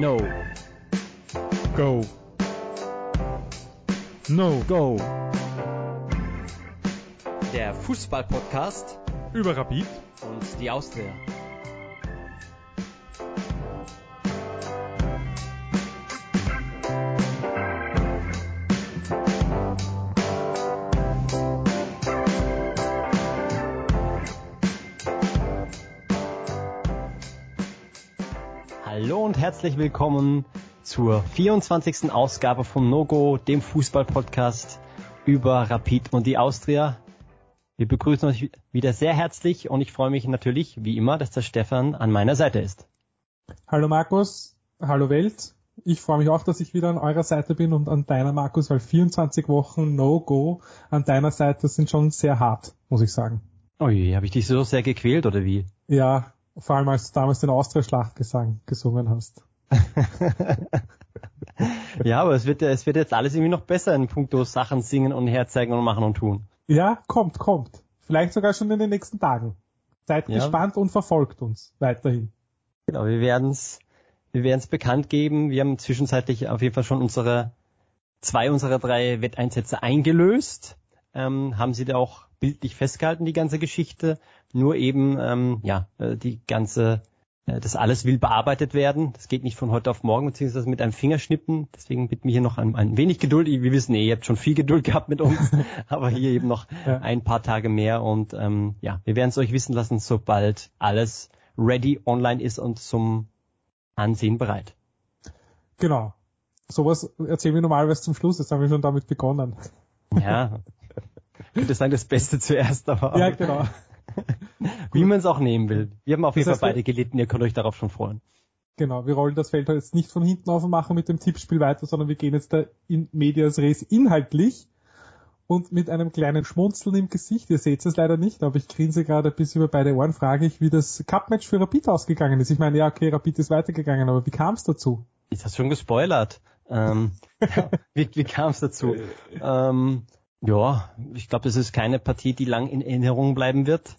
No. Go. No. Go. Der Fußball-Podcast Über Rapid. und die Austria. Herzlich willkommen zur 24. Ausgabe vom No-Go, dem Fußball-Podcast über Rapid und die Austria. Wir begrüßen euch wieder sehr herzlich und ich freue mich natürlich, wie immer, dass der Stefan an meiner Seite ist. Hallo Markus, hallo Welt. Ich freue mich auch, dass ich wieder an eurer Seite bin und an deiner Markus, weil 24 Wochen No-Go an deiner Seite sind schon sehr hart, muss ich sagen. Ui, habe ich dich so sehr gequält oder wie? Ja, vor allem als du damals den Austria-Schlachtgesang gesungen hast. Ja, aber es wird, es wird jetzt alles irgendwie noch besser in puncto Sachen singen und herzeigen und machen und tun. Ja, kommt, kommt. Vielleicht sogar schon in den nächsten Tagen. Seid Ja. gespannt und verfolgt uns weiterhin. Genau, wir werden's, wir werden's bekannt geben. Wir haben zwischenzeitlich auf jeden Fall schon unsere zwei unserer drei Wetteinsätze eingelöst. Ähm, haben sie da auch bildlich festgehalten, die ganze Geschichte. Nur eben, ähm, ja, äh, die ganze, äh, das alles will bearbeitet werden. Das geht nicht von heute auf morgen, beziehungsweise mit einem Fingerschnippen. Deswegen bitten wir hier noch ein, ein wenig Geduld. Wir wissen, eh, ihr habt schon viel Geduld gehabt mit uns, aber hier eben noch Ja. ein paar Tage mehr. Und ähm, ja, wir werden es euch wissen lassen, sobald alles ready online ist und zum Ansehen bereit. Genau. Sowas erzählen wir normalerweise zum Schluss. Jetzt haben wir schon damit begonnen. Ja. Ich würde sagen, das Beste zuerst, aber Ja, genau. wie man es auch nehmen will. Wir haben auf jeden Fall beide gelitten, ihr könnt euch darauf schon freuen. Genau, wir rollen das Feld halt jetzt nicht von hinten auf und machen mit dem Tippspiel weiter, sondern wir gehen jetzt da in Medias Res inhaltlich und mit einem kleinen Schmunzeln im Gesicht. Ihr seht es leider nicht, aber ich grinse gerade bis über beide Ohren, frage ich, wie das Cup-Match für Rapid ausgegangen ist. Ich meine, ja, okay, Rapid ist weitergegangen, aber wie kam es dazu? Ich hast schon gespoilert. Ähm, ja, wie wie kam es dazu? Ähm, ja, ich glaube, das ist keine Partie, die lang in Erinnerung bleiben wird.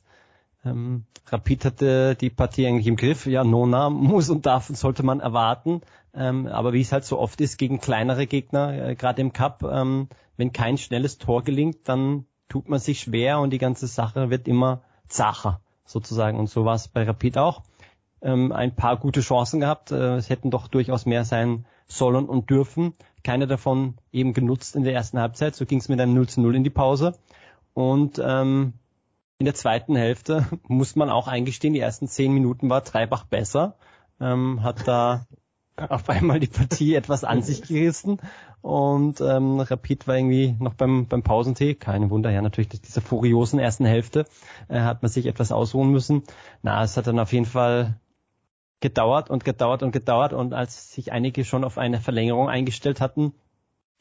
Ähm, Rapid hatte die Partie eigentlich im Griff. Ja, Nona muss und darf und sollte man erwarten. Ähm, aber wie es halt so oft ist gegen kleinere Gegner, äh, gerade im Cup, ähm, wenn kein schnelles Tor gelingt, dann tut man sich schwer und die ganze Sache wird immer zacher sozusagen. Und so war es bei Rapid auch. Ähm, ein paar gute Chancen gehabt. Äh, es hätten doch durchaus mehr sein sollen und dürfen. Keine davon eben genutzt in der ersten Halbzeit. So ging es mit einem 0 zu 0 in die Pause. Und ähm, in der zweiten Hälfte muss man auch eingestehen, die ersten zehn Minuten war Treibach besser. Ähm, hat da auf einmal die Partie etwas an sich gerissen und ähm, Rapid war irgendwie noch beim, beim Pausentee, keine Wunder, ja natürlich dieser furiosen ersten Hälfte äh, hat man sich etwas ausruhen müssen. Na, es hat dann auf jeden Fall gedauert und gedauert und gedauert und als sich einige schon auf eine Verlängerung eingestellt hatten,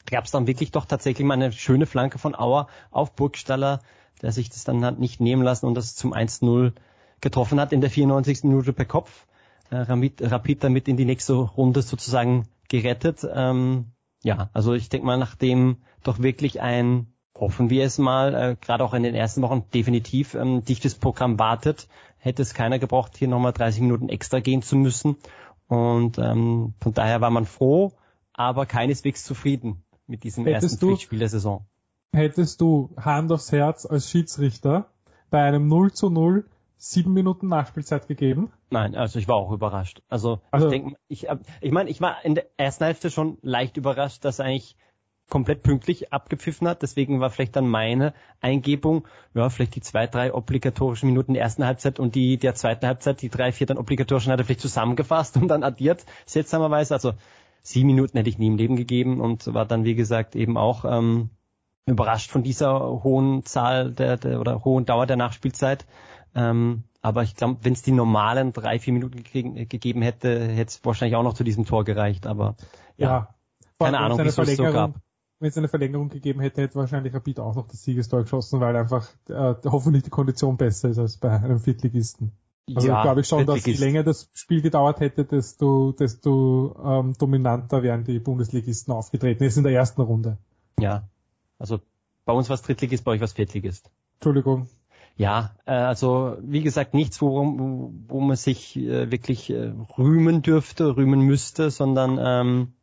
gab es dann wirklich doch tatsächlich mal eine schöne Flanke von Auer auf Burgstaller, der sich das dann hat nicht nehmen lassen und das zum 1-0 getroffen hat in der 94. Minute per Kopf. Äh, Rapid, Rapid damit in die nächste Runde sozusagen gerettet. Ähm, ja, also ich denke mal, nachdem doch wirklich ein, hoffen wir es mal, äh, gerade auch in den ersten Wochen definitiv ähm, dichtes Programm wartet, hätte es keiner gebraucht, hier nochmal 30 Minuten extra gehen zu müssen. Und ähm, von daher war man froh, aber keineswegs zufrieden mit diesem Hättest ersten du- Pflichtspiel der Saison. Hättest du Hand aufs Herz als Schiedsrichter bei einem 0 zu 0 sieben Minuten Nachspielzeit gegeben? Nein, also ich war auch überrascht. Also, Also- ich denke, ich, hab- ich meine, ich war in der ersten Hälfte schon leicht überrascht, dass eigentlich komplett pünktlich abgepfiffen hat. Deswegen war vielleicht dann meine Eingebung, ja, vielleicht die zwei, drei obligatorischen Minuten der ersten Halbzeit und die der zweiten Halbzeit, die drei, vier dann obligatorischen hat er vielleicht zusammengefasst und dann addiert, seltsamerweise. Also sieben Minuten hätte ich nie im Leben gegeben und war dann, wie gesagt, eben auch ähm, überrascht von dieser hohen Zahl der, der oder hohen Dauer der Nachspielzeit. Ähm, aber ich glaube, wenn es die normalen drei, vier Minuten gekriegen, äh, gegeben hätte, hätte es wahrscheinlich auch noch zu diesem Tor gereicht. Aber ja, Vor Keine Ahnung, es wieso es so gab. Wenn es eine Verlängerung gegeben hätte, hätte wahrscheinlich Rapid auch noch das Siegestor geschossen, weil einfach äh, hoffentlich die Kondition besser ist als bei einem Viertligisten. Also ja, glaube ich schon, dass je länger das Spiel gedauert hätte, desto, desto ähm, dominanter wären die Bundesligisten aufgetreten. Jetzt in der ersten Runde. Ja, also bei uns war es Drittligist, bei euch war es Viertligist. Entschuldigung. Ja, äh, also wie gesagt, nichts, worum, wo man sich äh, wirklich äh, rühmen dürfte, rühmen müsste, sondern ähm,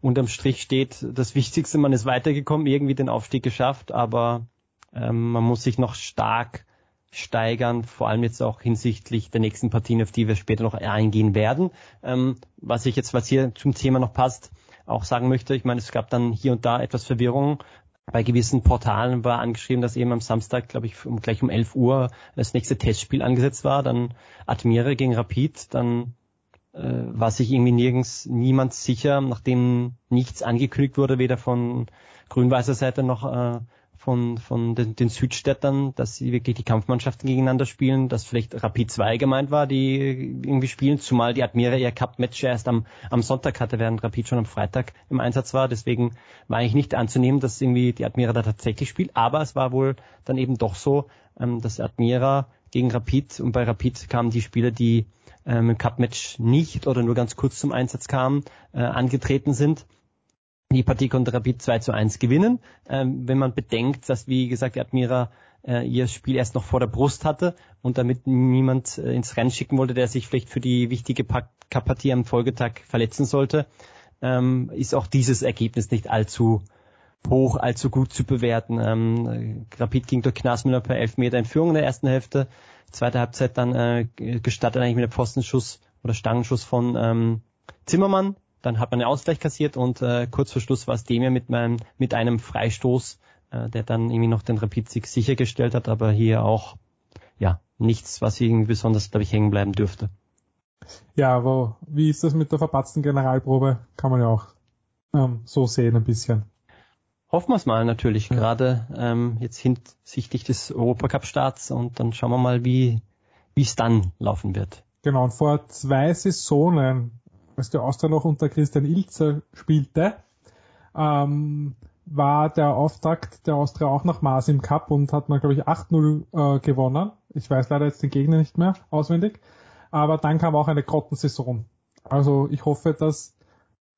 unterm Strich steht, das Wichtigste, man ist weitergekommen, irgendwie den Aufstieg geschafft, aber ähm, man muss sich noch stark steigern, vor allem jetzt auch hinsichtlich der nächsten Partien, auf die wir später noch eingehen werden. Ähm, was ich jetzt, was hier zum Thema noch passt, auch sagen möchte, ich meine, es gab dann hier und da etwas Verwirrung. Bei gewissen Portalen war angeschrieben, dass eben am Samstag, glaube ich, um, gleich um 11 Uhr das nächste Testspiel angesetzt war, dann Admire gegen Rapid, dann war sich irgendwie nirgends niemand sicher, nachdem nichts angekündigt wurde, weder von grün-weißer Seite noch äh, von, von den, den Südstädtern, dass sie wirklich die Kampfmannschaften gegeneinander spielen, dass vielleicht Rapid 2 gemeint war, die irgendwie spielen, zumal die Admira ihr Cup-Match erst am, am Sonntag hatte, während Rapid schon am Freitag im Einsatz war. Deswegen war eigentlich nicht anzunehmen, dass irgendwie die Admira da tatsächlich spielt. Aber es war wohl dann eben doch so, ähm, dass Admira gegen Rapid und bei Rapid kamen die Spieler, die ähm, im Cup-Match nicht oder nur ganz kurz zum Einsatz kamen, äh, angetreten sind die Partie konnte Rapid 2 zu 1 gewinnen. Ähm, wenn man bedenkt, dass, wie gesagt, die Admira äh, ihr Spiel erst noch vor der Brust hatte und damit niemand äh, ins Rennen schicken wollte, der sich vielleicht für die wichtige Partie am Folgetag verletzen sollte, ähm, ist auch dieses Ergebnis nicht allzu hoch, allzu gut zu bewerten. Ähm, Rapid ging durch Knasmüller per Elfmeter in Führung in der ersten Hälfte. Zweite Halbzeit dann äh, gestartet eigentlich mit einem Pfostenschuss oder Stangenschuss von ähm, Zimmermann, dann hat man einen Ausgleich kassiert und äh, kurz vor Schluss war es dem ja mit, meinem, mit einem Freistoß, äh, der dann irgendwie noch den Rapid-Sieg sichergestellt hat, aber hier auch ja nichts, was irgendwie besonders, glaube ich, hängen bleiben dürfte. Ja, aber wie ist das mit der verpatzten Generalprobe? Kann man ja auch ähm, so sehen ein bisschen. Hoffen wir es mal natürlich, ja. gerade ähm, jetzt hinsichtlich des Europacup-Starts und dann schauen wir mal, wie wie es dann laufen wird. Genau, und vor zwei Saisonen als der Austria noch unter Christian Ilzer spielte, ähm, war der Auftakt der Austria auch nach Maß im Cup und hat man, glaube ich, 8-0 äh, gewonnen. Ich weiß leider jetzt den Gegner nicht mehr auswendig. Aber dann kam auch eine Grottensaison. Also ich hoffe, dass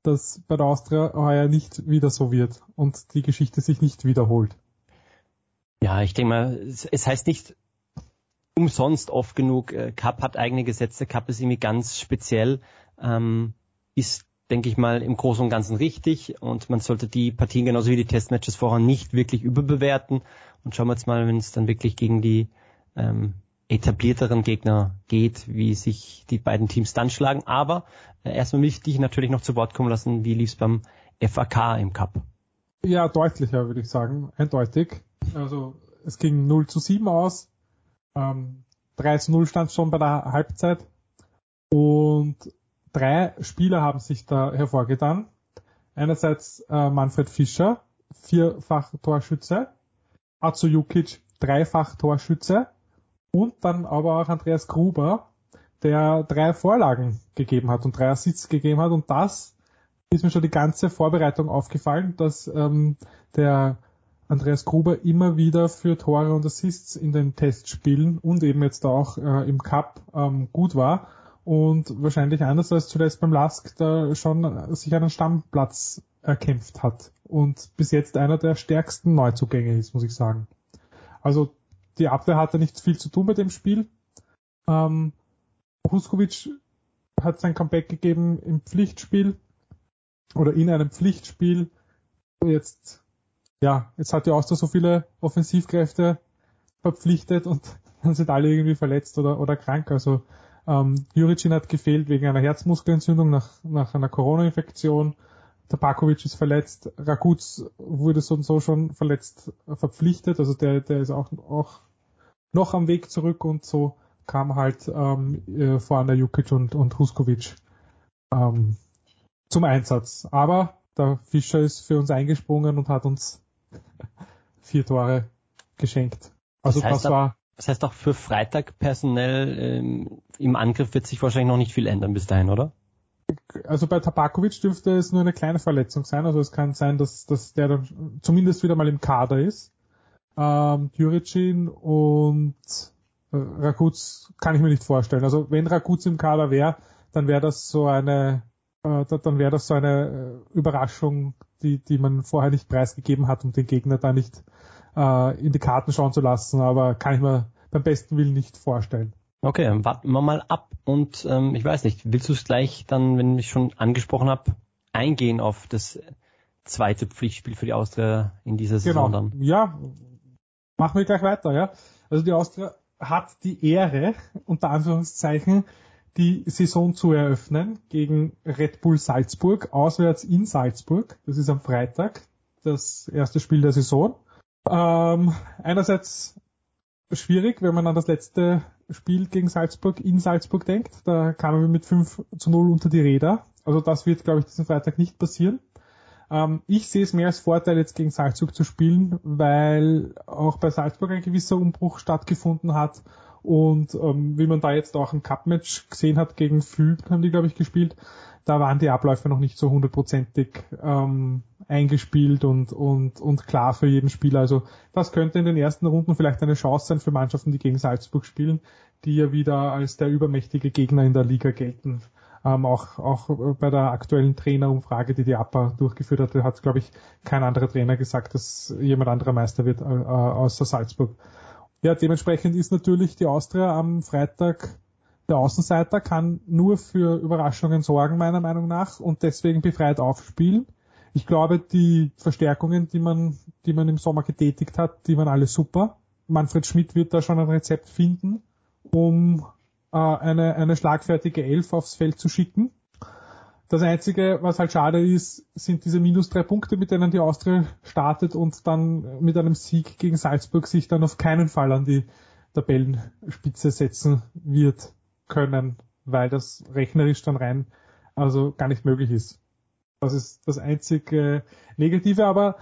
das bei der Austria heuer nicht wieder so wird und die Geschichte sich nicht wiederholt. Ja, ich denke mal, es heißt nicht umsonst oft genug, äh, Cup hat eigene Gesetze, Cup ist irgendwie ganz speziell ähm, ist, denke ich mal, im Großen und Ganzen richtig und man sollte die Partien genauso wie die Testmatches vorher nicht wirklich überbewerten und schauen wir jetzt mal, wenn es dann wirklich gegen die ähm, etablierteren Gegner geht, wie sich die beiden Teams dann schlagen. Aber äh, erstmal möchte ich natürlich noch zu Wort kommen lassen, wie lief es beim FAK im Cup? Ja, deutlicher würde ich sagen, eindeutig. Also es ging 0 zu 7 aus. Ähm, 3 zu 0 stand schon bei der Halbzeit. Und drei Spieler haben sich da hervorgetan. Einerseits äh, Manfred Fischer, vierfach Torschütze, Atsu Jukic, dreifach Torschütze und dann aber auch Andreas Gruber, der drei Vorlagen gegeben hat und drei Assists gegeben hat. Und das ist mir schon die ganze Vorbereitung aufgefallen, dass ähm, der Andreas Gruber immer wieder für Tore und Assists in den Testspielen und eben jetzt auch äh, im Cup ähm, gut war. Und wahrscheinlich anders als zuletzt beim Lask da schon sich einen Stammplatz erkämpft hat. Und bis jetzt einer der stärksten Neuzugänge ist, muss ich sagen. Also die Abwehr hatte nicht viel zu tun mit dem Spiel. Ähm, Huskovic hat sein Comeback gegeben im Pflichtspiel oder in einem Pflichtspiel. Jetzt, ja, jetzt hat die Austria so viele Offensivkräfte verpflichtet und dann sind alle irgendwie verletzt oder, oder krank. Also ähm, Juricin hat gefehlt wegen einer Herzmuskelentzündung nach, nach einer Corona-Infektion. Tabakovic ist verletzt. Raguz wurde so und so schon verletzt äh, verpflichtet. Also der, der ist auch, auch noch am Weg zurück und so kam halt ähm, äh, vorne Jukic und, und Huskovic ähm, zum Einsatz. Aber der Fischer ist für uns eingesprungen und hat uns vier Tore geschenkt. Also das, heißt, das war das heißt auch für Freitag personell ähm, im Angriff wird sich wahrscheinlich noch nicht viel ändern bis dahin, oder? Also bei Tabakovic dürfte es nur eine kleine Verletzung sein. Also es kann sein, dass, dass der dann zumindest wieder mal im Kader ist. Ähm, Juricin und Rakuz kann ich mir nicht vorstellen. Also wenn Rakuz im Kader wäre, dann wäre das so eine äh, dann wäre das so eine äh, Überraschung, die, die man vorher nicht preisgegeben hat, um den Gegner da nicht äh, in die Karten schauen zu lassen, aber kann ich mir beim besten Willen nicht vorstellen. Okay, dann warten wir mal ab und ähm, ich weiß nicht, willst du es gleich dann, wenn ich schon angesprochen habe, eingehen auf das zweite Pflichtspiel für die Austria in dieser Saison genau. dann? Ja, machen wir gleich weiter, ja. Also die Austria hat die Ehre, unter Anführungszeichen, die Saison zu eröffnen gegen Red Bull Salzburg, auswärts in Salzburg. Das ist am Freitag, das erste Spiel der Saison. Ähm, einerseits schwierig, wenn man an das letzte Spiel gegen Salzburg in Salzburg denkt. Da kamen wir mit 5 zu 0 unter die Räder. Also das wird, glaube ich, diesen Freitag nicht passieren. Ähm, ich sehe es mehr als Vorteil, jetzt gegen Salzburg zu spielen, weil auch bei Salzburg ein gewisser Umbruch stattgefunden hat. Und ähm, wie man da jetzt auch ein Cup-Match gesehen hat gegen Füb, haben die, glaube ich, gespielt, da waren die Abläufe noch nicht so hundertprozentig ähm, eingespielt und, und, und klar für jeden Spieler. Also das könnte in den ersten Runden vielleicht eine Chance sein für Mannschaften, die gegen Salzburg spielen, die ja wieder als der übermächtige Gegner in der Liga gelten. Ähm, auch, auch bei der aktuellen Trainerumfrage, die die APA durchgeführt hat, hat, glaube ich, kein anderer Trainer gesagt, dass jemand anderer Meister wird äh, außer Salzburg. Ja, dementsprechend ist natürlich die Austria am Freitag der Außenseiter, kann nur für Überraschungen sorgen, meiner Meinung nach, und deswegen befreit aufspielen. Ich glaube, die Verstärkungen, die man, die man im Sommer getätigt hat, die waren alle super. Manfred Schmidt wird da schon ein Rezept finden, um äh, eine, eine schlagfertige Elf aufs Feld zu schicken. Das Einzige, was halt schade ist, sind diese minus drei Punkte, mit denen die Austria startet und dann mit einem Sieg gegen Salzburg sich dann auf keinen Fall an die Tabellenspitze setzen wird können, weil das rechnerisch dann rein also gar nicht möglich ist. Das ist das einzige Negative, aber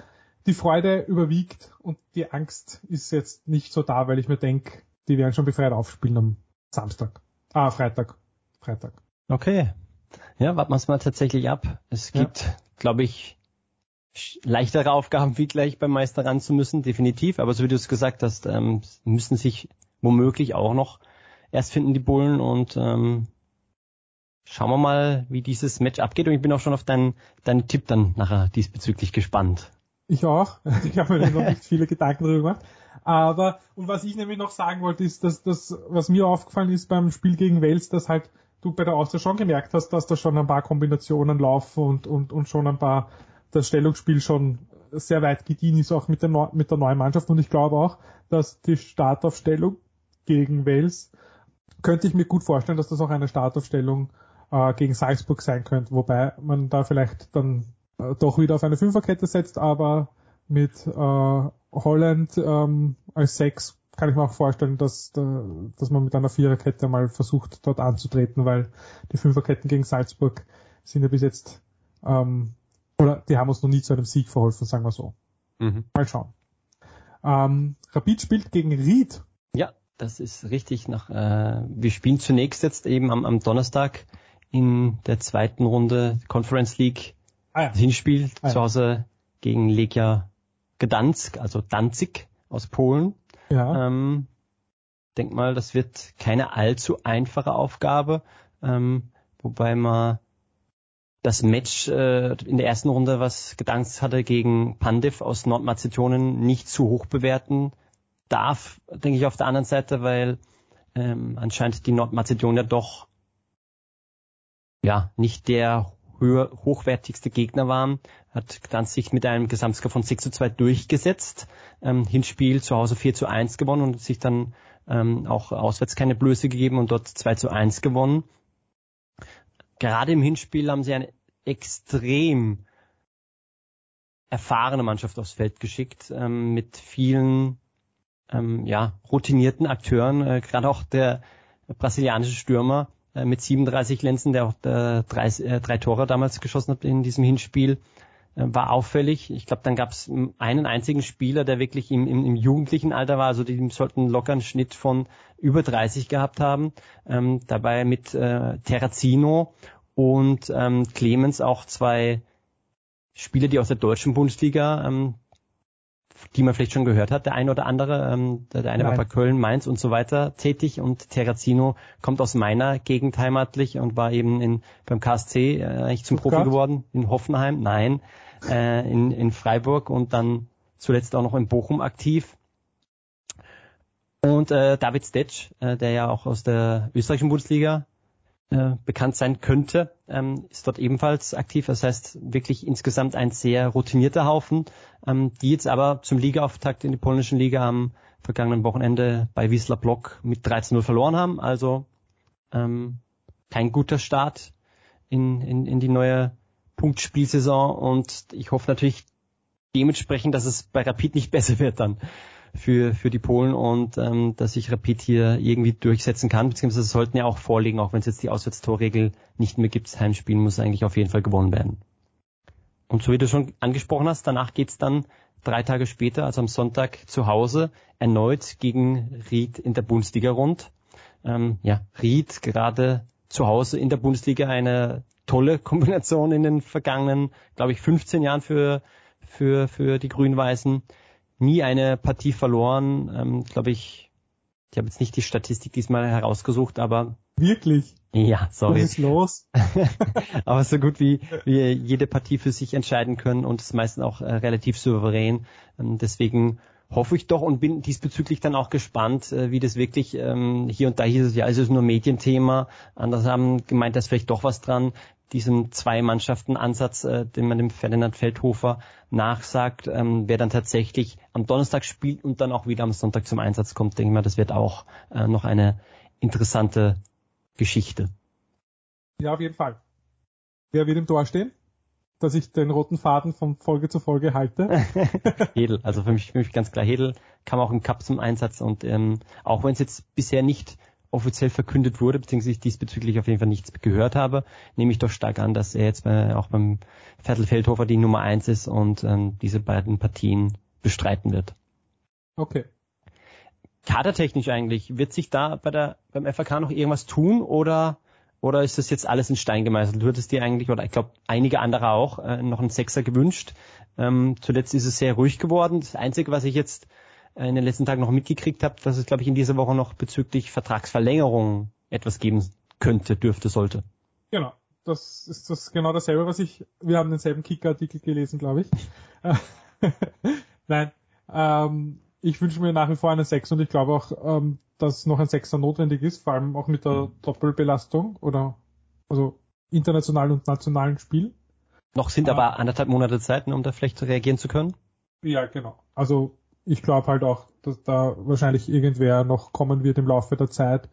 die Freude überwiegt und die Angst ist jetzt nicht so da, weil ich mir denke, die werden schon befreit aufspielen am Samstag. Ah, Freitag. Freitag. Okay. Ja, warten wir es mal tatsächlich ab. Es gibt, ja. glaube ich, leichtere Aufgaben, wie gleich beim Meister ran zu müssen, definitiv. Aber so wie du es gesagt hast, ähm, müssen sich womöglich auch noch erst finden die Bullen und ähm, schauen wir mal, wie dieses Match abgeht. Und ich bin auch schon auf deinen, deinen Tipp dann nachher diesbezüglich gespannt. Ich auch. Ich habe mir noch nicht viele Gedanken darüber gemacht. Aber, und was ich nämlich noch sagen wollte, ist, dass das, was mir aufgefallen ist beim Spiel gegen Wales, dass halt du bei der Austria schon gemerkt hast, dass da schon ein paar Kombinationen laufen und, und, und schon ein paar, das Stellungsspiel schon sehr weit gediehen ist, auch mit der, mit der neuen Mannschaft. Und ich glaube auch, dass die Startaufstellung gegen Wales, könnte ich mir gut vorstellen, dass das auch eine Startaufstellung äh, gegen Salzburg sein könnte, wobei man da vielleicht dann äh, doch wieder auf eine Fünferkette setzt, aber mit äh, Holland ähm, als Sechs kann ich mir auch vorstellen, dass, dass man mit einer Viererkette mal versucht, dort anzutreten, weil die Fünferketten gegen Salzburg sind ja bis jetzt, ähm, oder die haben uns noch nie zu einem Sieg verholfen, sagen wir so. Mhm. Mal schauen. Ähm, Rapid spielt gegen Ried. Ja, das ist richtig. Nach, äh, wir spielen zunächst jetzt eben am, am Donnerstag in der zweiten Runde Conference League ah, ja. Hinspiel ah, ja. zu Hause gegen Legia Gdansk, also Danzig aus Polen. Ja. Ähm, denk mal, das wird keine allzu einfache Aufgabe, ähm, wobei man das Match äh, in der ersten Runde, was Gdansk hatte gegen Pandev aus Nordmazedonien, nicht zu hoch bewerten darf, denke ich auf der anderen Seite, weil ähm, anscheinend die Nordmazedonier doch ja nicht der höher, hochwertigste Gegner waren, hat dann sich mit einem Gesamtscore von 6 zu 2 durchgesetzt, ähm, Hinspiel zu Hause 4 zu 1 gewonnen und sich dann ähm, auch auswärts keine Blöße gegeben und dort 2 zu 1 gewonnen. Gerade im Hinspiel haben sie eine extrem erfahrene Mannschaft aufs Feld geschickt, ähm, mit vielen ähm, ja, routinierten Akteuren, äh, gerade auch der brasilianische Stürmer äh, mit 37 Lenzen, der auch äh, drei, äh, drei Tore damals geschossen hat in diesem Hinspiel, war auffällig. Ich glaube, dann gab es einen einzigen Spieler, der wirklich im, im, im jugendlichen Alter war, also die sollten locker einen Schnitt von über 30 gehabt haben. Ähm, dabei mit äh, Terrazino und ähm, Clemens auch zwei Spieler, die aus der deutschen Bundesliga ähm, die man vielleicht schon gehört hat, der eine oder andere. Ähm, der, eine Nein. war bei Köln, Mainz und so weiter tätig und Terrazino kommt aus meiner Gegend heimatlich und war eben in, beim KSC äh, eigentlich zum? Profi geworden. In Hoffenheim, nein, äh, in, in Freiburg und dann zuletzt auch noch in Bochum aktiv. Und äh, David Stetsch, äh, der ja auch aus der österreichischen Bundesliga äh, bekannt sein könnte, ähm, ist dort ebenfalls aktiv. Das heißt wirklich insgesamt ein sehr routinierter Haufen, ähm, die jetzt aber zum Ligaauftakt in die polnischen Liga am vergangenen Wochenende bei Wisla Block mit 13-0 verloren haben. Also ähm, kein guter Start in, in, in die neue Punktspielsaison und ich hoffe natürlich dementsprechend, dass es bei Rapid nicht besser wird dann für, für die Polen und ähm, dass sich Rapid hier irgendwie durchsetzen kann, beziehungsweise sollten ja auch vorliegen, auch wenn es jetzt die Auswärtstorregel nicht mehr gibt. Heimspiel muss eigentlich auf jeden Fall gewonnen werden. Und so wie du schon angesprochen hast, danach geht's dann drei Tage später, also am Sonntag zu Hause, erneut gegen Ried in der Bundesliga rund. Ähm, ja, Ried gerade zu Hause in der Bundesliga eine tolle Kombination in den vergangenen, glaube ich, 15 Jahren für, für, für die Grün-Weißen nie eine Partie verloren. Ähm, glaube ich, ich habe jetzt nicht die Statistik diesmal herausgesucht, aber wirklich. Ja, sorry. Was ist los? aber so gut wie wir jede Partie für sich entscheiden können und es meistens auch äh, relativ souverän. Ähm, deswegen hoffe ich doch und bin diesbezüglich dann auch gespannt, äh, wie das wirklich ähm, hier und da hieß es ja, also es ist nur Medienthema. Andere haben gemeint, da ist vielleicht doch was dran diesem Zwei-Mannschaften-Ansatz, äh, den man dem Ferdinand Feldhofer nachsagt, ähm, wer dann tatsächlich am Donnerstag spielt und dann auch wieder am Sonntag zum Einsatz kommt, denke ich mal, das wird auch äh, noch eine interessante Geschichte. Ja, auf jeden Fall. Wer wird im Tor stehen? Dass ich den roten Faden von Folge zu Folge halte. Hedel, also für mich, für mich ganz klar Hedel kam auch im Cup zum Einsatz und ähm, auch wenn es jetzt bisher nicht offiziell verkündet wurde, beziehungsweise ich diesbezüglich auf jeden Fall nichts gehört habe, nehme ich doch stark an, dass er jetzt bei, auch beim Vettel Feldhofer die Nummer eins ist und ähm, diese beiden Partien bestreiten wird. Okay. Kadertechnisch eigentlich, wird sich da bei der, beim FAK noch irgendwas tun oder, oder ist das jetzt alles in Stein gemeißelt? Du hättest dir eigentlich, oder ich glaube einige andere auch, äh, noch einen Sechser gewünscht. Ähm, zuletzt ist es sehr ruhig geworden. Das Einzige, was ich jetzt in den letzten Tagen noch mitgekriegt habe, dass es, glaube ich, in dieser Woche noch bezüglich Vertragsverlängerung etwas geben könnte, dürfte, sollte. Genau. Das ist das genau dasselbe, was ich, wir haben denselben Kicker-Artikel gelesen, glaube ich. Nein, ähm, ich wünsche mir nach wie vor einen Sechs und ich glaube auch, ähm, dass noch ein Sechser notwendig ist, vor allem auch mit der mhm. Doppelbelastung oder also internationalen und nationalen Spiel. Noch sind aber äh, anderthalb Monate Zeit, um da vielleicht reagieren zu können. Ja, genau. Also ich glaube halt auch, dass da wahrscheinlich irgendwer noch kommen wird im Laufe der Zeit.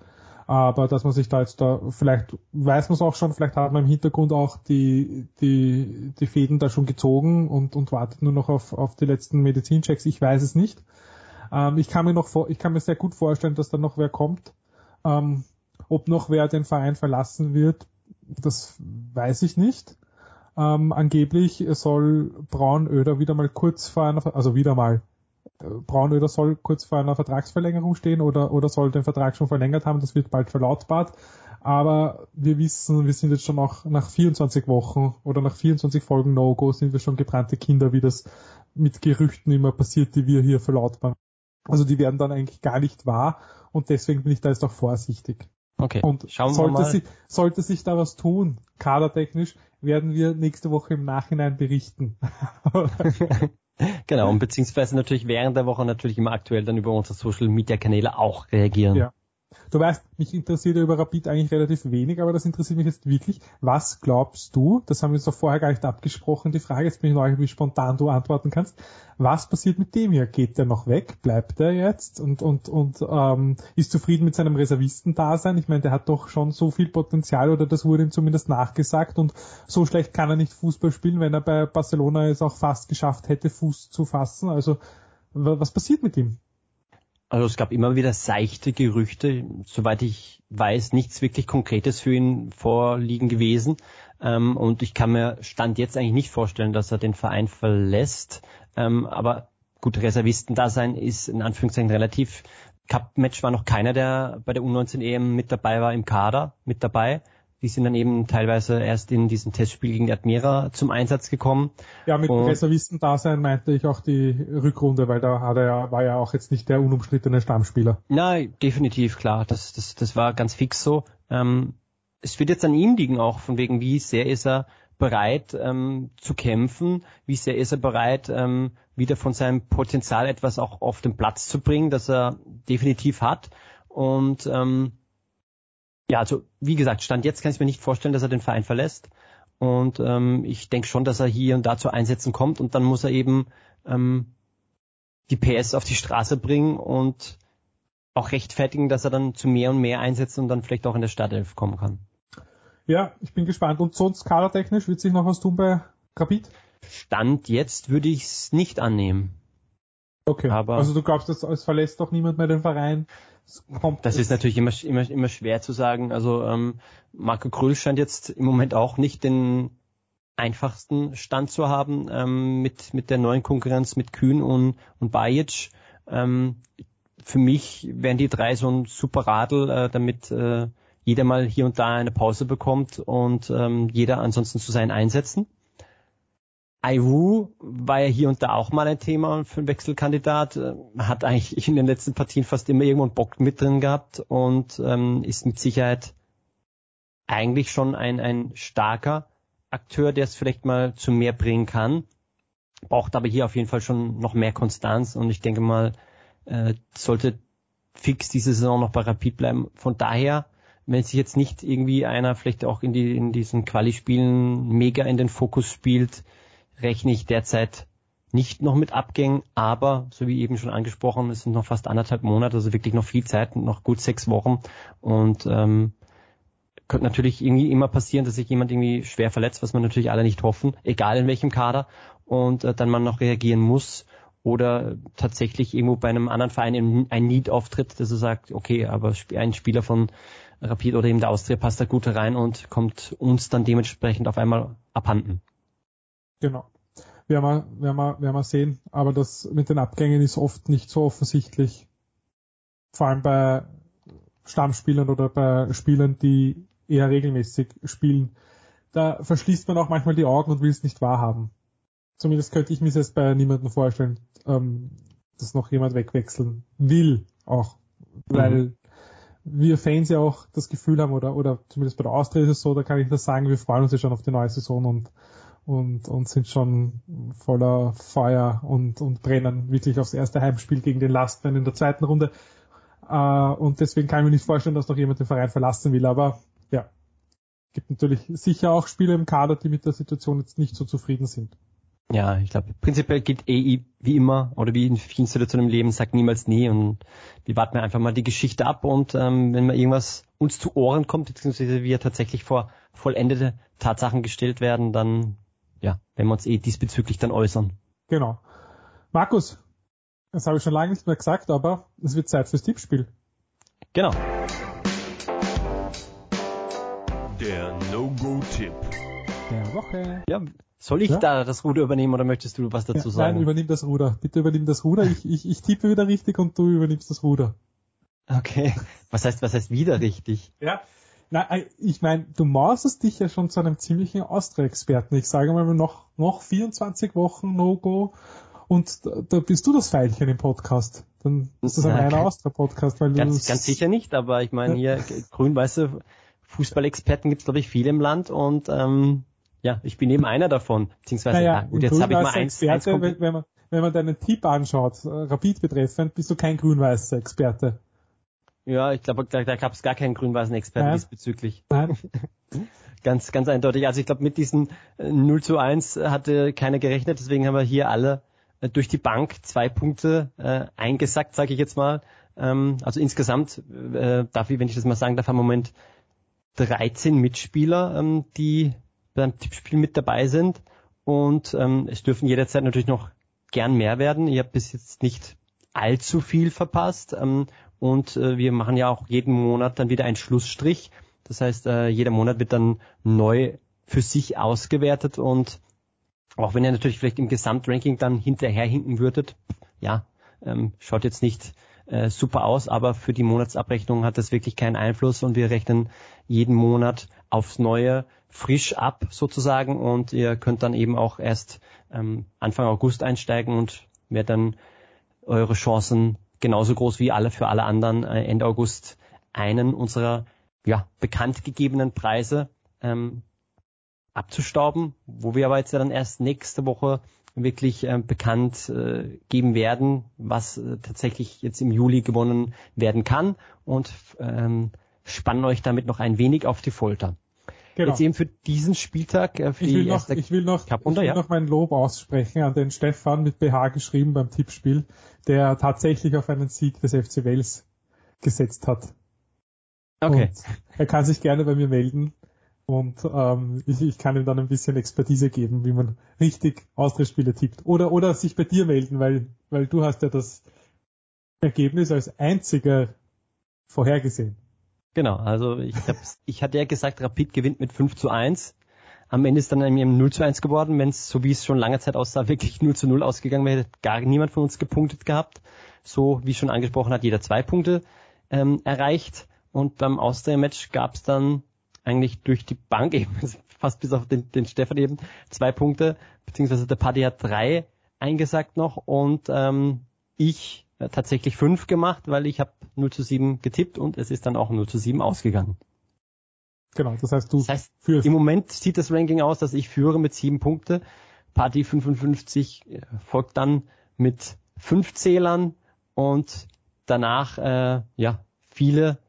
Aber dass man sich da jetzt da, vielleicht weiß man es auch schon, vielleicht hat man im Hintergrund auch die, die, die Fäden da schon gezogen und, und wartet nur noch auf, auf die letzten Medizinchecks. Ich weiß es nicht. Ähm, ich kann mir noch vor, ich kann mir sehr gut vorstellen, dass da noch wer kommt. Ähm, ob noch wer den Verein verlassen wird, das weiß ich nicht. Ähm, angeblich soll Braunöder wieder mal kurz vor einer, also wieder mal, Braunöder soll kurz vor einer Vertragsverlängerung stehen oder, oder soll den Vertrag schon verlängert haben, das wird bald verlautbart. Aber wir wissen, wir sind jetzt schon auch nach 24 Wochen oder nach 24 Folgen No-Go sind wir schon gebrannte Kinder, wie das mit Gerüchten immer passiert, die wir hier verlautbaren. Also die werden dann eigentlich gar nicht wahr und deswegen bin ich da jetzt auch vorsichtig. Okay. Und Schauen sollte, wir mal. Sich, sollte sich da was tun, kadertechnisch, werden wir nächste Woche im Nachhinein berichten. Genau, und beziehungsweise natürlich während der Woche natürlich immer aktuell dann über unsere Social Media Kanäle auch reagieren. Ja. Du weißt, mich interessiert über Rapid eigentlich relativ wenig, aber das interessiert mich jetzt wirklich. Was glaubst du, das haben wir uns doch vorher gar nicht abgesprochen, die Frage, jetzt bin ich neu, wie spontan du antworten kannst. Was passiert mit dem hier? Geht der noch weg? Bleibt er jetzt? Und, und, und ähm, ist zufrieden mit seinem Reservistendasein? Ich meine, der hat doch schon so viel Potenzial oder das wurde ihm zumindest nachgesagt und so schlecht kann er nicht Fußball spielen, wenn er bei Barcelona es auch fast geschafft hätte, Fuß zu fassen. Also was passiert mit ihm? Also es gab immer wieder seichte Gerüchte, soweit ich weiß, nichts wirklich Konkretes für ihn vorliegen gewesen. Ähm, und ich kann mir Stand jetzt eigentlich nicht vorstellen, dass er den Verein verlässt. Ähm, aber gut, Reservistendasein ist in Anführungszeichen relativ. Cup-Match war noch keiner, der bei der U19 EM mit dabei war im Kader, mit dabei. Die sind dann eben teilweise erst in diesem Testspiel gegen die Admira zum Einsatz gekommen. Ja, mit Reservisten-Dasein meinte ich auch die Rückrunde, weil da hat er ja, war ja auch jetzt nicht der unumstrittene Stammspieler. Nein, definitiv, klar. Das, das, das war ganz fix so. Ähm, es wird jetzt an ihm liegen auch, von wegen, wie sehr ist er bereit ähm, zu kämpfen? Wie sehr ist er bereit, ähm, wieder von seinem Potenzial etwas auch auf den Platz zu bringen, das er definitiv hat? Und ähm, ja, also wie gesagt, Stand jetzt kann ich mir nicht vorstellen, dass er den Verein verlässt. Und ähm, ich denke schon, dass er hier und da zu Einsätzen kommt und dann muss er eben ähm, die PS auf die Straße bringen und auch rechtfertigen, dass er dann zu mehr und mehr Einsätzen und dann vielleicht auch in der Startelf kommen kann. Ja, ich bin gespannt. Und sonst kadertechnisch wird sich noch was tun bei Rapid? Stand jetzt würde ich es nicht annehmen. Okay. Aber also du glaubst, es verlässt doch niemand mehr den Verein? Das ist natürlich immer, immer, immer schwer zu sagen. Also ähm, Marco Krüll scheint jetzt im Moment auch nicht den einfachsten Stand zu haben ähm, mit, mit der neuen Konkurrenz mit Kühn und, und Bajic. Ähm, für mich wären die drei so ein super Radl, äh, damit äh, jeder mal hier und da eine Pause bekommt und ähm, jeder ansonsten zu seinen Einsätzen. Aiwu war ja hier und da auch mal ein Thema für einen Wechselkandidat, hat eigentlich in den letzten Partien fast immer irgendwo einen Bock mit drin gehabt und ähm, ist mit Sicherheit eigentlich schon ein, ein starker Akteur, der es vielleicht mal zu mehr bringen kann, braucht aber hier auf jeden Fall schon noch mehr Konstanz und ich denke mal, äh, sollte fix diese Saison noch bei Rapid bleiben. Von daher, wenn sich jetzt nicht irgendwie einer vielleicht auch in, die, in diesen Quali-Spielen mega in den Fokus spielt, rechne ich derzeit nicht noch mit Abgängen, aber so wie eben schon angesprochen, es sind noch fast anderthalb Monate, also wirklich noch viel Zeit, noch gut sechs Wochen und ähm, könnte natürlich irgendwie immer passieren, dass sich jemand irgendwie schwer verletzt, was man natürlich alle nicht hoffen, egal in welchem Kader und äh, dann man noch reagieren muss oder tatsächlich irgendwo bei einem anderen Verein ein Need auftritt, dass er sagt, okay, aber ein Spieler von Rapid oder eben der Austria passt da gut rein und kommt uns dann dementsprechend auf einmal abhanden. Genau. Werden wir, werden wir, werden wir sehen. Aber das mit den Abgängen ist oft nicht so offensichtlich. Vor allem bei Stammspielern oder bei Spielern, die eher regelmäßig spielen. Da verschließt man auch manchmal die Augen und will es nicht wahrhaben. Zumindest könnte ich mir das bei niemandem vorstellen, ähm, dass noch jemand wegwechseln will, auch. Weil mhm. wir Fans ja auch das Gefühl haben, oder, oder zumindest bei der Austria ist es so, da kann ich das sagen, wir freuen uns ja schon auf die neue Saison und und, und sind schon voller Feuer und, und brennen wirklich aufs erste Heimspiel gegen den Lastman in der zweiten Runde. Äh, und deswegen kann ich mir nicht vorstellen, dass noch jemand den Verein verlassen will. Aber ja, gibt natürlich sicher auch Spieler im Kader, die mit der Situation jetzt nicht so zufrieden sind. Ja, ich glaube, prinzipiell geht eh wie immer oder wie in vielen Situationen im Leben, sagt niemals nie und wir warten einfach mal die Geschichte ab und ähm, wenn mal irgendwas uns zu Ohren kommt, beziehungsweise wir tatsächlich vor vollendete Tatsachen gestellt werden, dann ja, wenn wir uns eh diesbezüglich dann äußern. Genau. Markus, das habe ich schon lange nicht mehr gesagt, aber es wird Zeit fürs Tippspiel. Genau. Der No-Go-Tipp. Der Woche. Ja, soll ich ja? da das Ruder übernehmen oder möchtest du was dazu ja, sagen? Nein, übernimm das Ruder. Bitte übernimm das Ruder. Ich, ich, ich tippe wieder richtig und du übernimmst das Ruder. Okay. Was heißt, was heißt wieder richtig? Ja. Na, äh, ich meine, du mausest dich ja schon zu einem ziemlichen Austria-Experten. Ich sage mal, noch, noch 24 Wochen No-Go und da, da bist du das Pfeilchen im Podcast. Dann ist das ein reiner Austria-Podcast, weil ganz, ganz sicher nicht, aber ich meine hier grün-weiße Fußballexperten gibt es glaube ich viele im Land und ähm, ja, ich bin eben einer davon. Beziehungsweise, naja, gut, jetzt habe ich mal eins, Experte, eins wenn, wenn, man, wenn man deinen Tipp anschaut, äh, Rapid betreffend, bist du kein grün-weißer Experte. Ja, ich glaube, da, da gab es gar keinen grün-weißen Experten Nein. diesbezüglich. Nein. ganz, ganz eindeutig. Also ich glaube, mit diesen 0 äh, zu 1 hatte keiner gerechnet, deswegen haben wir hier alle äh, durch die Bank zwei Punkte äh, eingesackt, sage ich jetzt mal. Ähm, also insgesamt äh, darf ich, wenn ich das mal sagen darf, im Moment 13 Mitspieler, ähm, die beim Tippspiel mit dabei sind. Und ähm, es dürfen jederzeit natürlich noch gern mehr werden. Ich habe bis jetzt nicht allzu viel verpasst. Ähm, und äh, wir machen ja auch jeden Monat dann wieder einen Schlussstrich. Das heißt, äh, jeder Monat wird dann neu für sich ausgewertet. Und auch wenn ihr natürlich vielleicht im Gesamtranking dann hinterherhinken würdet, ja, ähm, schaut jetzt nicht äh, super aus, aber für die Monatsabrechnung hat das wirklich keinen Einfluss. Und wir rechnen jeden Monat aufs Neue frisch ab sozusagen. Und ihr könnt dann eben auch erst ähm, Anfang August einsteigen und wer dann eure Chancen genauso groß wie alle für alle anderen äh, Ende August einen unserer ja, bekannt gegebenen Preise ähm, abzustauben, wo wir aber jetzt dann erst nächste Woche wirklich äh, bekannt äh, geben werden, was äh, tatsächlich jetzt im Juli gewonnen werden kann und ähm, spannen euch damit noch ein wenig auf die Folter. Genau. Jetzt eben für diesen Spieltag, äh, für ich will noch, ich will noch, ich will ja. noch mein Lob aussprechen an den Stefan mit BH geschrieben beim Tippspiel, der tatsächlich auf einen Sieg des FC Wales gesetzt hat. Okay. Und er kann sich gerne bei mir melden und ähm, ich, ich kann ihm dann ein bisschen Expertise geben, wie man richtig Austria-Spiele tippt. Oder oder sich bei dir melden, weil weil du hast ja das Ergebnis als einziger vorhergesehen. Genau, also ich, hab's, ich hatte ja gesagt, Rapid gewinnt mit 5 zu 1. Am Ende ist dann eben 0 zu 1 geworden. Wenn es, so wie es schon lange Zeit aussah, wirklich 0 zu 0 ausgegangen wäre, hätte gar niemand von uns gepunktet gehabt. So wie schon angesprochen hat, jeder zwei Punkte ähm, erreicht. Und beim Austria-Match gab es dann eigentlich durch die Bank eben, fast bis auf den, den Stefan eben, zwei Punkte, beziehungsweise der Paddy hat drei eingesagt noch und ähm, ich äh, tatsächlich fünf gemacht, weil ich habe 0 zu 7 getippt und es ist dann auch 0 zu 7 ausgegangen. Genau, das heißt, du das heißt, führst. Im Moment sieht das Ranking aus, dass ich führe mit sieben Punkte. Party 55 äh, folgt dann mit fünf Zählern und danach äh, ja viele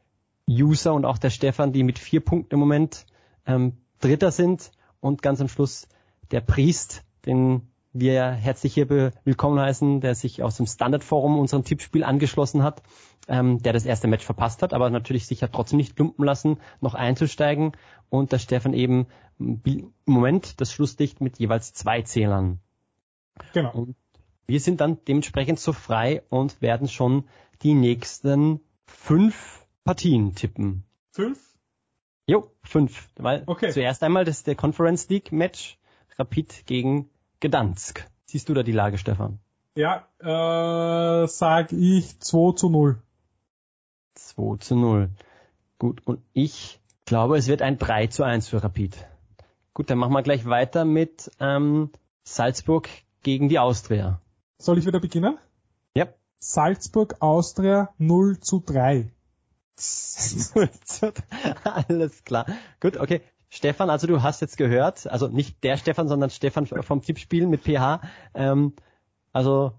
User und auch der Stefan, die mit vier Punkten im Moment ähm, Dritter sind und ganz am Schluss der Priest, den wir herzlich hier willkommen heißen, der sich aus dem Standard-Forum unserem Tippspiel angeschlossen hat, ähm, der das erste Match verpasst hat, aber natürlich sich hat trotzdem nicht lumpen lassen, noch einzusteigen und der Stefan eben im Moment das Schlusslicht mit jeweils zwei Zählern. Genau. Und wir sind dann dementsprechend so frei und werden schon die nächsten fünf Partien tippen. Fünf? Jo, fünf. Weil okay. zuerst einmal das ist der Conference League Match Rapid gegen Gdansk. Siehst du da die Lage, Stefan? Ja, äh, sag ich 2 zu 0. 2 zu 0. Gut, und ich glaube, es wird ein 3 zu 1 für Rapid. Gut, dann machen wir gleich weiter mit ähm, Salzburg gegen die Austria. Soll ich wieder beginnen? Ja. Salzburg Austria 0 zu 3. Alles klar. Gut, okay. Stefan, also du hast jetzt gehört, also nicht der Stefan, sondern Stefan vom Tippspiel mit PH. Ähm, also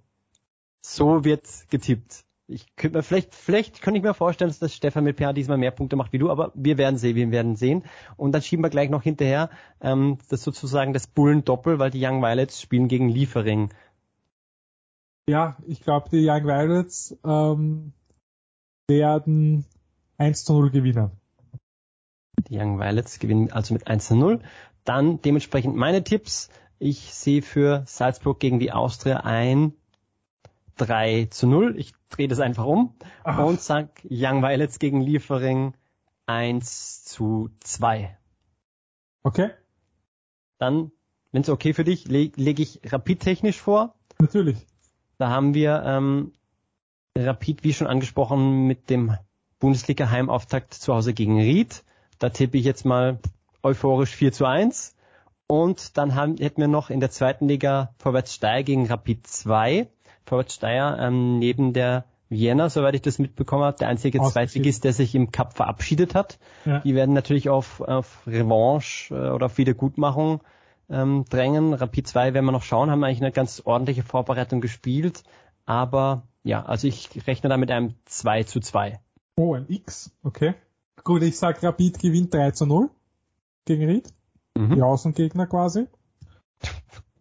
so wird getippt. Ich könnte mir vielleicht, vielleicht könnte ich mir vorstellen, dass das Stefan mit PH diesmal mehr Punkte macht wie du, aber wir werden sehen, wir werden sehen. Und dann schieben wir gleich noch hinterher ähm, das sozusagen das Bullen-Doppel, weil die Young Violets spielen gegen Liefering. Ja, ich glaube, die Young Violets ähm, werden 1 zu 0 gewinnen. Die Young Violets gewinnen also mit 1 zu 0. Dann dementsprechend meine Tipps. Ich sehe für Salzburg gegen die Austria ein 3 zu 0. Ich drehe das einfach um Ach. und sag Young Violets gegen Liefering 1 zu 2. Okay. Dann, wenn es okay für dich, lege leg ich Rapid technisch vor. Natürlich. Da haben wir ähm, Rapid, wie schon angesprochen, mit dem Bundesliga-Heimauftakt zu Hause gegen Ried. Da tippe ich jetzt mal euphorisch 4 zu 1. Und dann haben, hätten wir noch in der zweiten Liga Vorwärts Steyr gegen Rapid 2. Vorwärts Steyr ähm, neben der Vienna, soweit ich das mitbekommen habe, der einzige Zweitligist, der sich im Cup verabschiedet hat. Ja. Die werden natürlich auf, auf Revanche äh, oder auf Wiedergutmachung ähm, drängen. Rapid 2 werden wir noch schauen, haben eigentlich eine ganz ordentliche Vorbereitung gespielt. Aber ja, also ich rechne da mit einem 2 zu 2. Oh, ein X, okay. Gut, ich sag Rapid gewinnt 3 zu 0 gegen Ried. Mhm. Die Außengegner quasi.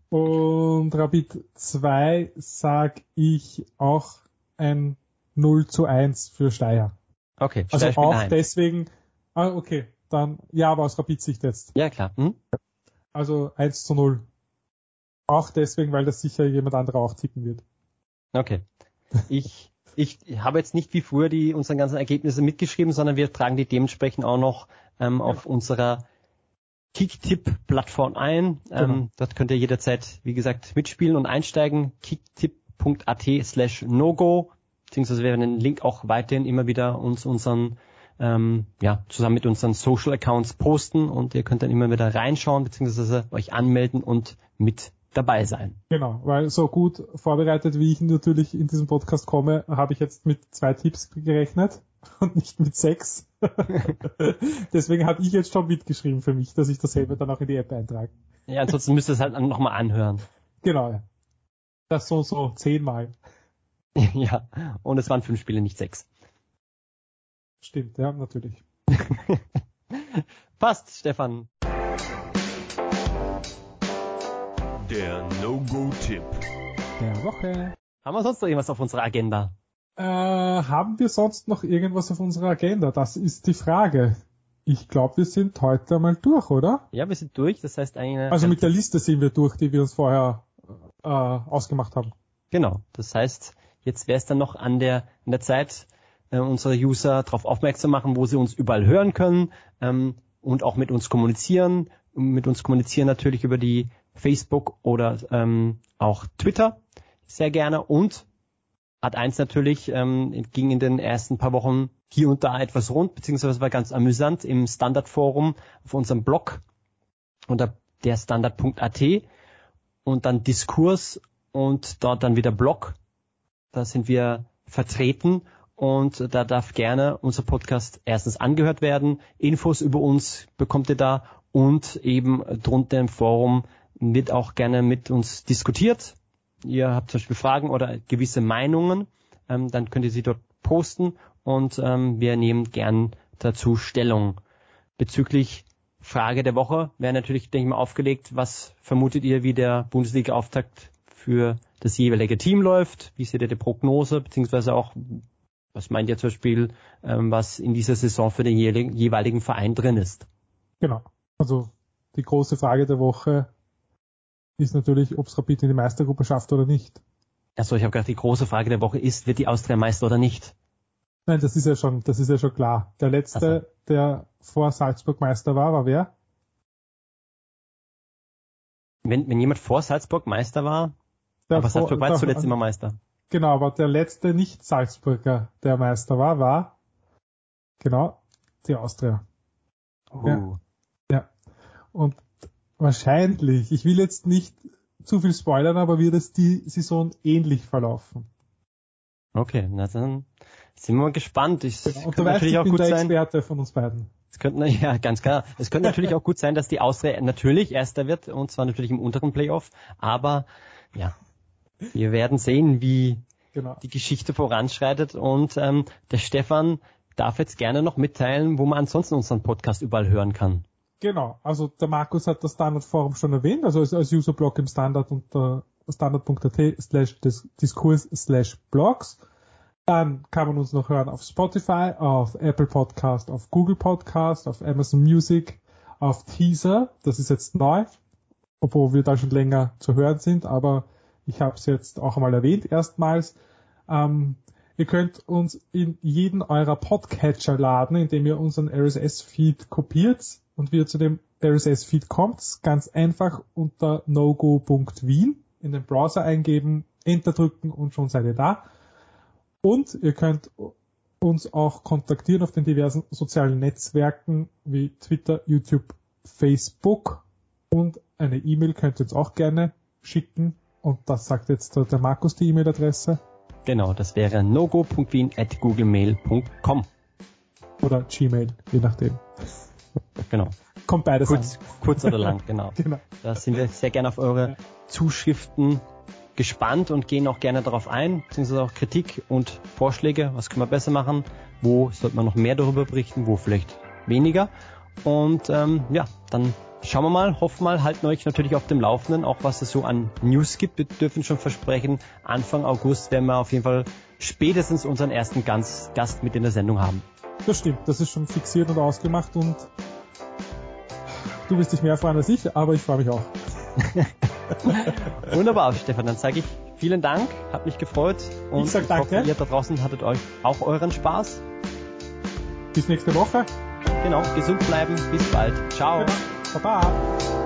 Und Rapid 2 sag ich auch ein 0 zu 1 für Steyr. Okay, also auch ein. deswegen, ah, okay, dann, ja, aber aus Rapid-Sicht jetzt. Ja, klar. Hm? Also 1 zu 0. Auch deswegen, weil das sicher jemand anderer auch tippen wird. Okay. Ich ich habe jetzt nicht wie früher die unseren ganzen Ergebnisse mitgeschrieben, sondern wir tragen die dementsprechend auch noch ähm, auf unserer Kicktip-Plattform ein. Genau. Ähm, dort könnt ihr jederzeit, wie gesagt, mitspielen und einsteigen. kicktip.at slash nogo, beziehungsweise wir werden den Link auch weiterhin immer wieder uns unseren ähm, ja, zusammen mit unseren Social Accounts posten und ihr könnt dann immer wieder reinschauen, beziehungsweise euch anmelden und mit dabei sein. Genau, weil so gut vorbereitet, wie ich natürlich in diesem Podcast komme, habe ich jetzt mit zwei Tipps gerechnet. und nicht mit sechs. Deswegen habe ich jetzt schon mitgeschrieben für mich, dass ich dasselbe dann auch in die App eintrage. Ja, ansonsten müsst ihr es halt nochmal anhören. Genau, ja. Das so, so zehnmal. ja, und es waren fünf Spiele, nicht sechs. Stimmt, ja, natürlich. Passt, Stefan. Der No-Go-Tipp. Der Woche. Haben wir sonst noch irgendwas auf unserer Agenda? Äh, haben wir sonst noch irgendwas auf unserer Agenda? Das ist die Frage. Ich glaube, wir sind heute mal durch, oder? Ja, wir sind durch. Das heißt eine. Also mit der Liste sind wir durch, die wir uns vorher äh, ausgemacht haben. Genau. Das heißt, jetzt wäre es dann noch an der, an der Zeit, äh, unsere User darauf aufmerksam machen, wo sie uns überall hören können ähm, und auch mit uns kommunizieren. Mit uns kommunizieren natürlich über die Facebook oder ähm, auch Twitter sehr gerne und Art 1 natürlich ähm, ging in den ersten paar Wochen hier und da etwas rund, beziehungsweise war ganz amüsant im Standardforum auf unserem Blog unter der Standard.at und dann Diskurs und dort dann wieder Blog. Da sind wir vertreten und da darf gerne unser Podcast erstens angehört werden. Infos über uns bekommt ihr da und eben drunter im Forum wird auch gerne mit uns diskutiert. Ihr habt zum Beispiel Fragen oder gewisse Meinungen, ähm, dann könnt ihr sie dort posten und ähm, wir nehmen gern dazu Stellung. Bezüglich Frage der Woche wäre natürlich, denke ich mal, aufgelegt, was vermutet ihr, wie der Bundesliga-Auftakt für das jeweilige Team läuft? Wie seht ihr die Prognose, beziehungsweise auch, was meint ihr zum Beispiel, ähm, was in dieser Saison für den jeweiligen Verein drin ist? Genau. Also die große Frage der Woche ist natürlich, ob es Rapid in die Meistergruppe schafft oder nicht. Also ich habe gedacht, die große Frage der Woche ist, wird die Austria Meister oder nicht? Nein, das ist ja schon, das ist ja schon klar. Der letzte, also. der vor Salzburg Meister war, war wer? Wenn, wenn jemand vor Salzburg Meister war, der aber vor, Salzburg war zuletzt immer Meister. Genau, aber der letzte nicht Salzburger, der Meister war, war genau die Austria. Uh. Ja. ja. Und wahrscheinlich, ich will jetzt nicht zu viel spoilern, aber wird es die Saison ähnlich verlaufen. Okay, na dann sind wir mal gespannt. Ich, genau. Und du weißt, ich bin der sein, Experte von uns beiden. Es könnte, ja, ganz klar. Es könnte natürlich auch gut sein, dass die Austria natürlich Erster wird, und zwar natürlich im unteren Playoff, aber ja, wir werden sehen, wie genau. die Geschichte voranschreitet und ähm, der Stefan darf jetzt gerne noch mitteilen, wo man ansonsten unseren Podcast überall hören kann. Genau, also der Markus hat das Standard Forum schon erwähnt, also als, als Userblog im Standard unter standard.at slash Diskurs slash Blogs. Dann kann man uns noch hören auf Spotify, auf Apple Podcast, auf Google Podcast, auf Amazon Music, auf Teaser. Das ist jetzt neu, obwohl wir da schon länger zu hören sind, aber ich habe es jetzt auch einmal erwähnt erstmals. Ähm, ihr könnt uns in jeden eurer Podcatcher laden, indem ihr unseren RSS-Feed kopiert und wie ihr zu dem RSS-Feed kommt. Ganz einfach unter nogo.wien in den Browser eingeben, Enter drücken und schon seid ihr da. Und ihr könnt uns auch kontaktieren auf den diversen sozialen Netzwerken wie Twitter, YouTube, Facebook und eine E-Mail könnt ihr uns auch gerne schicken. Und das sagt jetzt der Markus die E-Mail-Adresse. Genau, das wäre nogo.wien.googlemail.com. Oder Gmail, je nachdem. Genau. Kommt beides kurz, an. kurz oder lang, genau. genau. Da sind wir sehr gerne auf eure. Zuschriften gespannt und gehen auch gerne darauf ein, beziehungsweise auch Kritik und Vorschläge, was können wir besser machen, wo sollte man noch mehr darüber berichten, wo vielleicht weniger. Und ähm, ja, dann schauen wir mal, hoffen mal, halten euch natürlich auf dem Laufenden, auch was es so an News gibt. Wir dürfen schon versprechen, Anfang August werden wir auf jeden Fall spätestens unseren ersten Gast mit in der Sendung haben. Das stimmt, das ist schon fixiert und ausgemacht und du wirst dich mehr freuen als ich, aber ich freue mich auch. Wunderbar, Stefan, dann sage ich vielen Dank, hat mich gefreut und ich, ich hoffe, ihr da draußen hattet euch auch euren Spaß. Bis nächste Woche. Genau, gesund bleiben, bis bald. Ciao. Baba.